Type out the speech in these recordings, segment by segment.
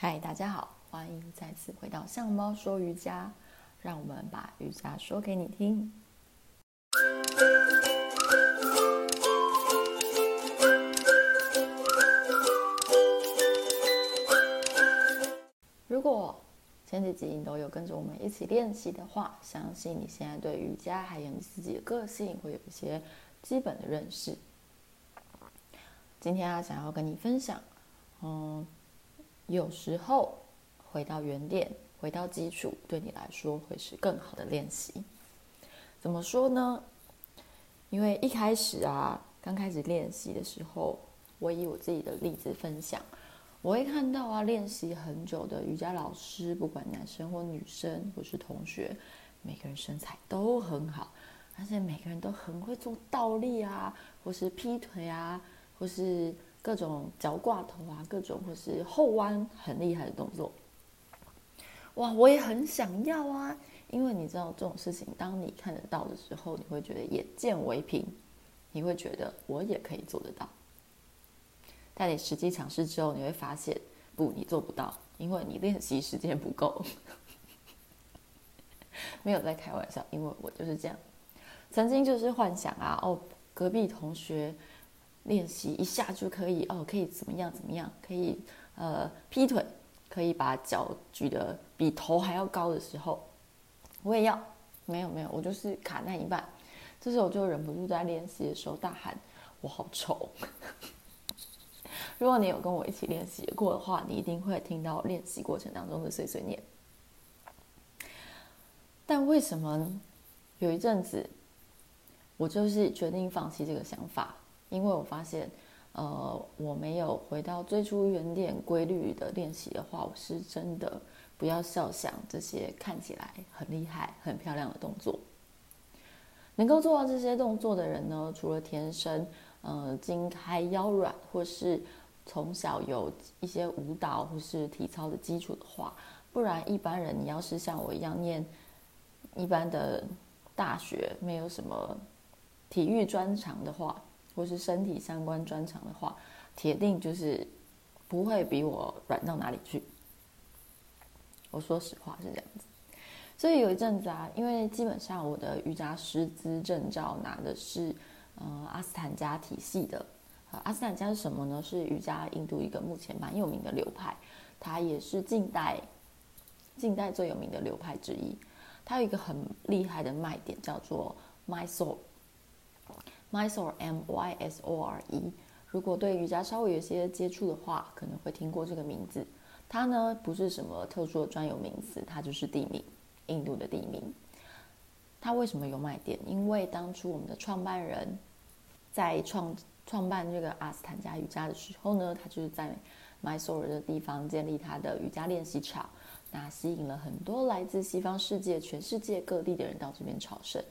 嗨，大家好，欢迎再次回到象猫说瑜伽，让我们把瑜伽说给你听。如果前几集你都有跟着我们一起练习的话，相信你现在对瑜伽还有你自己的个性会有一些基本的认识。今天啊，想要跟你分享，嗯。有时候回到原点，回到基础，对你来说会是更好的练习。怎么说呢？因为一开始啊，刚开始练习的时候，我以我自己的例子分享，我会看到啊，练习很久的瑜伽老师，不管男生或女生，或是同学，每个人身材都很好，而且每个人都很会做倒立啊，或是劈腿啊，或是。各种脚挂头啊，各种或是后弯很厉害的动作，哇，我也很想要啊！因为你知道这种事情，当你看得到的时候，你会觉得眼见为凭，你会觉得我也可以做得到。但你实际尝试之后，你会发现，不，你做不到，因为你练习时间不够。没有在开玩笑，因为我就是这样，曾经就是幻想啊，哦，隔壁同学。练习一下就可以哦，可以怎么样怎么样？可以呃劈腿，可以把脚举得比头还要高的时候，我也要。没有没有，我就是卡那一半。这时候我就忍不住在练习的时候大喊：“我好丑！” 如果你有跟我一起练习过的话，你一定会听到练习过程当中的碎碎念。但为什么有一阵子我就是决定放弃这个想法？因为我发现，呃，我没有回到最初原点规律的练习的话，我是真的不要笑想这些看起来很厉害、很漂亮的动作。能够做到这些动作的人呢，除了天生呃筋开腰软，或是从小有一些舞蹈或是体操的基础的话，不然一般人你要是像我一样念一般的大学，没有什么体育专长的话。或是身体相关专长的话，铁定就是不会比我软到哪里去。我说实话是这样子，所以有一阵子啊，因为基本上我的瑜伽师资证照拿的是呃阿斯坦加体系的。阿斯坦加是什么呢？是瑜伽印度一个目前蛮有名的流派，它也是近代近代最有名的流派之一。它有一个很厉害的卖点，叫做 Mysore。Mysore M Y S O R E，如果对瑜伽稍微有些接触的话，可能会听过这个名字。它呢不是什么特殊的专有名词，它就是地名，印度的地名。它为什么有卖点？因为当初我们的创办人在创创办这个阿斯坦加瑜伽的时候呢，他就是在 Mysore 的地方建立他的瑜伽练习场，那吸引了很多来自西方世界、全世界各地的人到这边朝圣。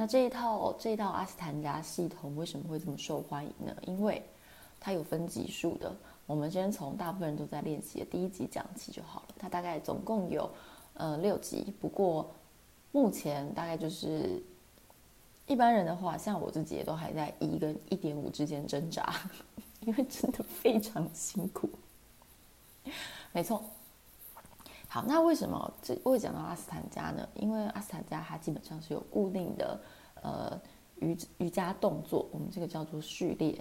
那这一套这一套阿斯坦加系统为什么会这么受欢迎呢？因为它有分级数的。我们先从大部分人都在练习的第一级讲起就好了。它大概总共有呃六级，不过目前大概就是一般人的话，像我自己也都还在一跟一点五之间挣扎，因为真的非常辛苦。没错。好，那为什么这会讲到阿斯坦加呢？因为阿斯坦加它基本上是有固定的呃瑜瑜伽动作，我们这个叫做序列，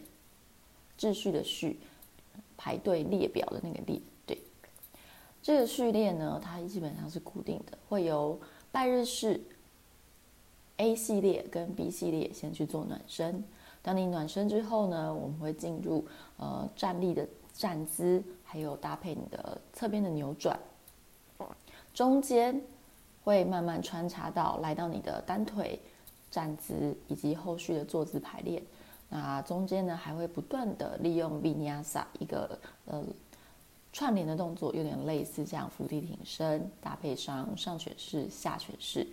秩序的序，排队列表的那个列。对，这个序列呢，它基本上是固定的，会由拜日式 A 系列跟 B 系列先去做暖身。当你暖身之后呢，我们会进入呃站立的站姿，还有搭配你的侧边的扭转。中间会慢慢穿插到来到你的单腿站姿以及后续的坐姿排练。那中间呢，还会不断的利用 Vinyasa 一个呃串联的动作，有点类似这样伏地挺身搭配上上犬式、下犬式，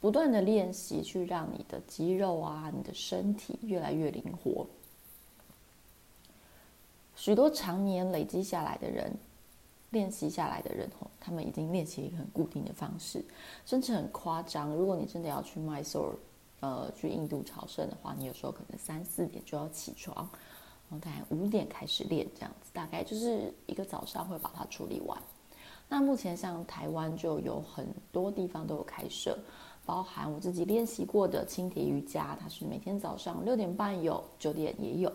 不断的练习去让你的肌肉啊、你的身体越来越灵活。许多常年累积下来的人。练习下来的人吼，他们已经练习一个很固定的方式，甚至很夸张。如果你真的要去 Mysore，呃，去印度朝圣的话，你有时候可能三四点就要起床，然后大概五点开始练，这样子大概就是一个早上会把它处理完。那目前像台湾就有很多地方都有开设，包含我自己练习过的轻铁瑜伽，它是每天早上六点半有，九点也有。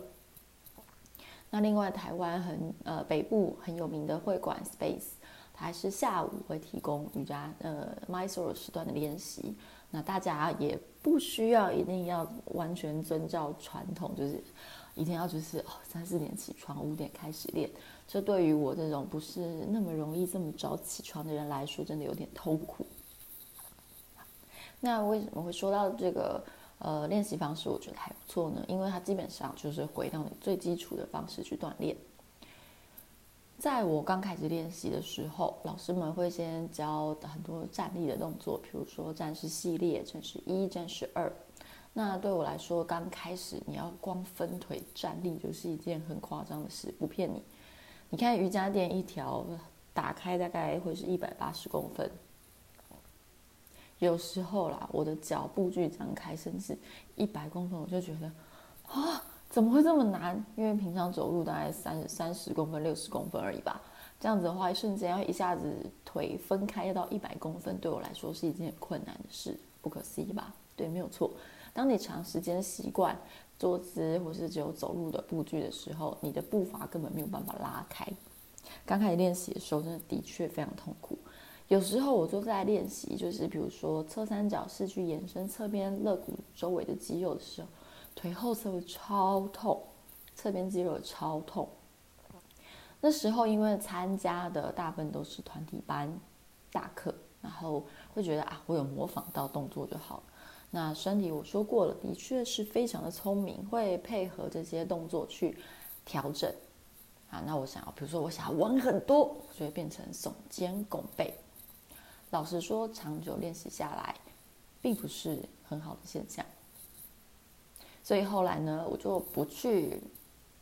那另外台湾很呃北部很有名的会馆 Space，它还是下午会提供瑜伽呃 m y s o r 时段的练习。那大家也不需要一定要完全遵照传统，就是一定要就是哦三四点起床，五点开始练。这对于我这种不是那么容易这么早起床的人来说，真的有点痛苦。那为什么会说到这个呃练习方式？我觉得还不错呢，因为它基本上就是回到你最基础的方式去锻炼。在我刚开始练习的时候，老师们会先教很多站立的动作，比如说战士系列、战士一、战士二。那对我来说，刚开始你要光分腿站立就是一件很夸张的事，不骗你。你看瑜伽垫一条打开大概会是一百八十公分，有时候啦，我的脚步距张开甚至一百公分，我就觉得啊。怎么会这么难？因为平常走路大概三三十公分、六十公分而已吧。这样子的话，一瞬间要一下子腿分开要到一百公分，对我来说是一件很困难的事，不可思议吧？对，没有错。当你长时间习惯坐姿或是只有走路的步距的时候，你的步伐根本没有办法拉开。刚开始练习的时候，真的的确非常痛苦。有时候我就在练习，就是比如说侧三角式去延伸侧边肋骨周围的肌肉的时候。腿后侧会超痛，侧边肌肉超痛。那时候因为参加的大部分都是团体班大课，然后会觉得啊，我有模仿到动作就好了。那身体我说过了，的确是非常的聪明，会配合这些动作去调整。啊，那我想要，比如说我想要弯很多，所以变成耸肩拱背。老实说，长久练习下来，并不是很好的现象。所以后来呢，我就不去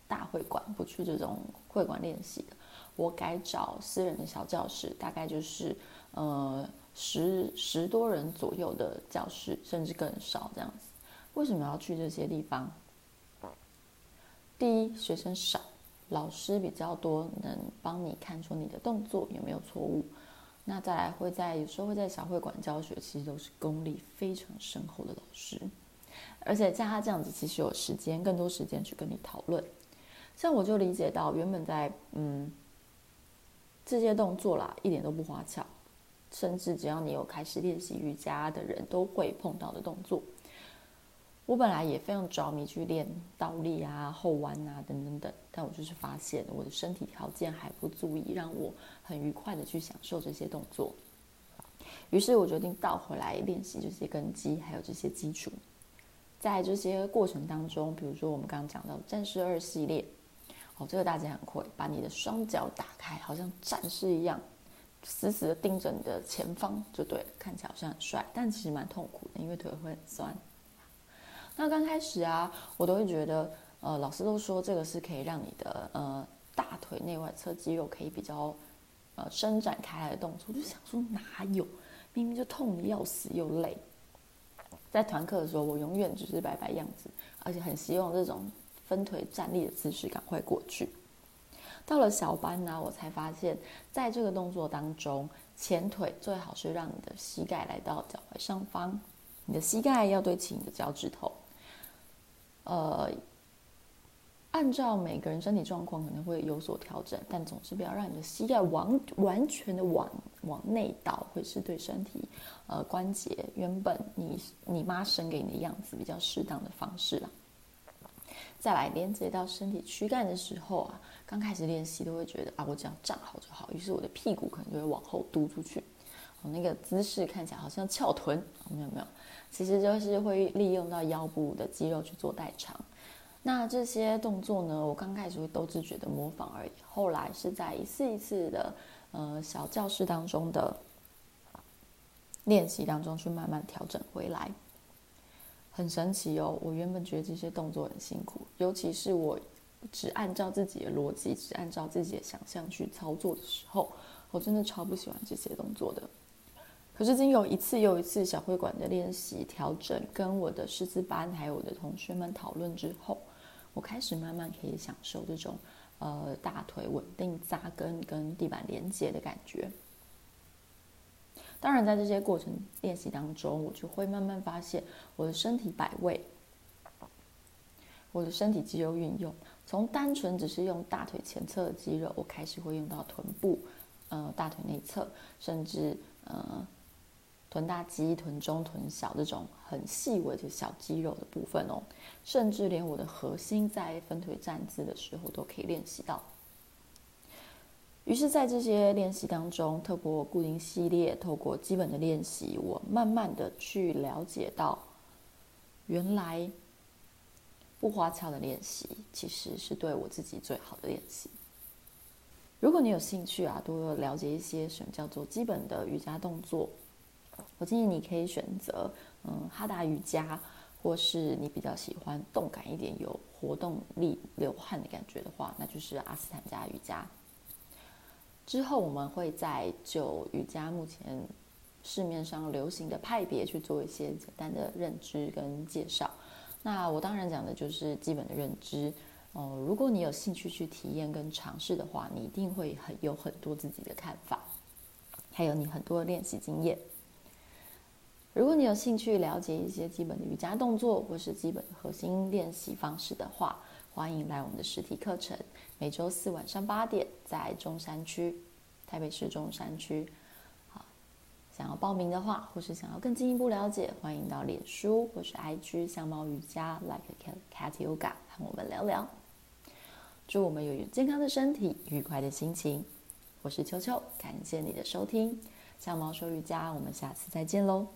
大会馆，不去这种会馆练习的，我改找私人的小教室，大概就是呃十十多人左右的教室，甚至更少这样子。为什么要去这些地方？第一，学生少，老师比较多，能帮你看出你的动作有没有错误。那再来会在有时候会在小会馆教学，其实都是功力非常深厚的老师。而且像他这样子，其实有时间，更多时间去跟你讨论。像我就理解到，原本在嗯这些动作啦，一点都不花巧，甚至只要你有开始练习瑜伽的人都会碰到的动作。我本来也非常着迷去练倒立啊、后弯啊等等等，但我就是发现我的身体条件还不足以让我很愉快的去享受这些动作。于是我决定倒回来练习这些根基，还有这些基础。在这些过程当中，比如说我们刚刚讲到战士二系列，哦，这个大家很会，把你的双脚打开，好像战士一样，死死的盯着你的前方就对了，看起来好像很帅，但其实蛮痛苦的，因为腿会很酸。那刚开始啊，我都会觉得，呃，老师都说这个是可以让你的呃大腿内外侧肌肉可以比较呃伸展开来的动作，我就想说哪有，明明就痛的要死又累。在团课的时候，我永远只是摆摆样子，而且很希望这种分腿站立的姿势赶快过去。到了小班呢，我才发现，在这个动作当中，前腿最好是让你的膝盖来到脚踝上方，你的膝盖要对齐你的脚趾头。呃。按照每个人身体状况可能会有所调整，但总是不要让你的膝盖完完全的往往内倒，会是对身体呃关节原本你你妈生给你的样子比较适当的方式啦。再来连接到身体躯干的时候啊，刚开始练习都会觉得啊，我只要站好就好，于是我的屁股可能就会往后嘟出去，我那个姿势看起来好像翘臀，没有没有，其实就是会利用到腰部的肌肉去做代偿。那这些动作呢，我刚开始会都自觉得模仿而已，后来是在一次一次的呃小教室当中的练习当中去慢慢调整回来，很神奇哦。我原本觉得这些动作很辛苦，尤其是我只按照自己的逻辑，只按照自己的想象去操作的时候，我真的超不喜欢这些动作的。可是经有一次又一次小会馆的练习调整，跟我的师资班还有我的同学们讨论之后。我开始慢慢可以享受这种呃大腿稳定扎根跟地板连接的感觉。当然，在这些过程练习当中，我就会慢慢发现我的身体摆位，我的身体肌肉运用，从单纯只是用大腿前侧的肌肉，我开始会用到臀部，呃，大腿内侧，甚至呃。臀大肌、臀中、臀小这种很细微的小肌肉的部分哦，甚至连我的核心在分腿站姿的时候都可以练习到。于是，在这些练习当中，透过固定系列，透过基本的练习，我慢慢的去了解到，原来不花俏的练习其实是对我自己最好的练习。如果你有兴趣啊，多了解一些什么叫做基本的瑜伽动作。我建议你可以选择，嗯，哈达瑜伽，或是你比较喜欢动感一点、有活动力、流汗的感觉的话，那就是阿斯坦加瑜伽。之后我们会在就瑜伽目前市面上流行的派别去做一些简单的认知跟介绍。那我当然讲的就是基本的认知。哦、如果你有兴趣去体验跟尝试的话，你一定会很有很多自己的看法，还有你很多的练习经验。如果你有兴趣了解一些基本的瑜伽动作，或是基本的核心练习方式的话，欢迎来我们的实体课程。每周四晚上八点，在中山区，台北市中山区。好，想要报名的话，或是想要更进一步了解，欢迎到脸书或是 IG 相猫瑜伽 Like a Cat Yoga 和我们聊聊。祝我们有健康的身体，愉快的心情。我是秋秋，感谢你的收听，相猫说瑜伽，我们下次再见喽。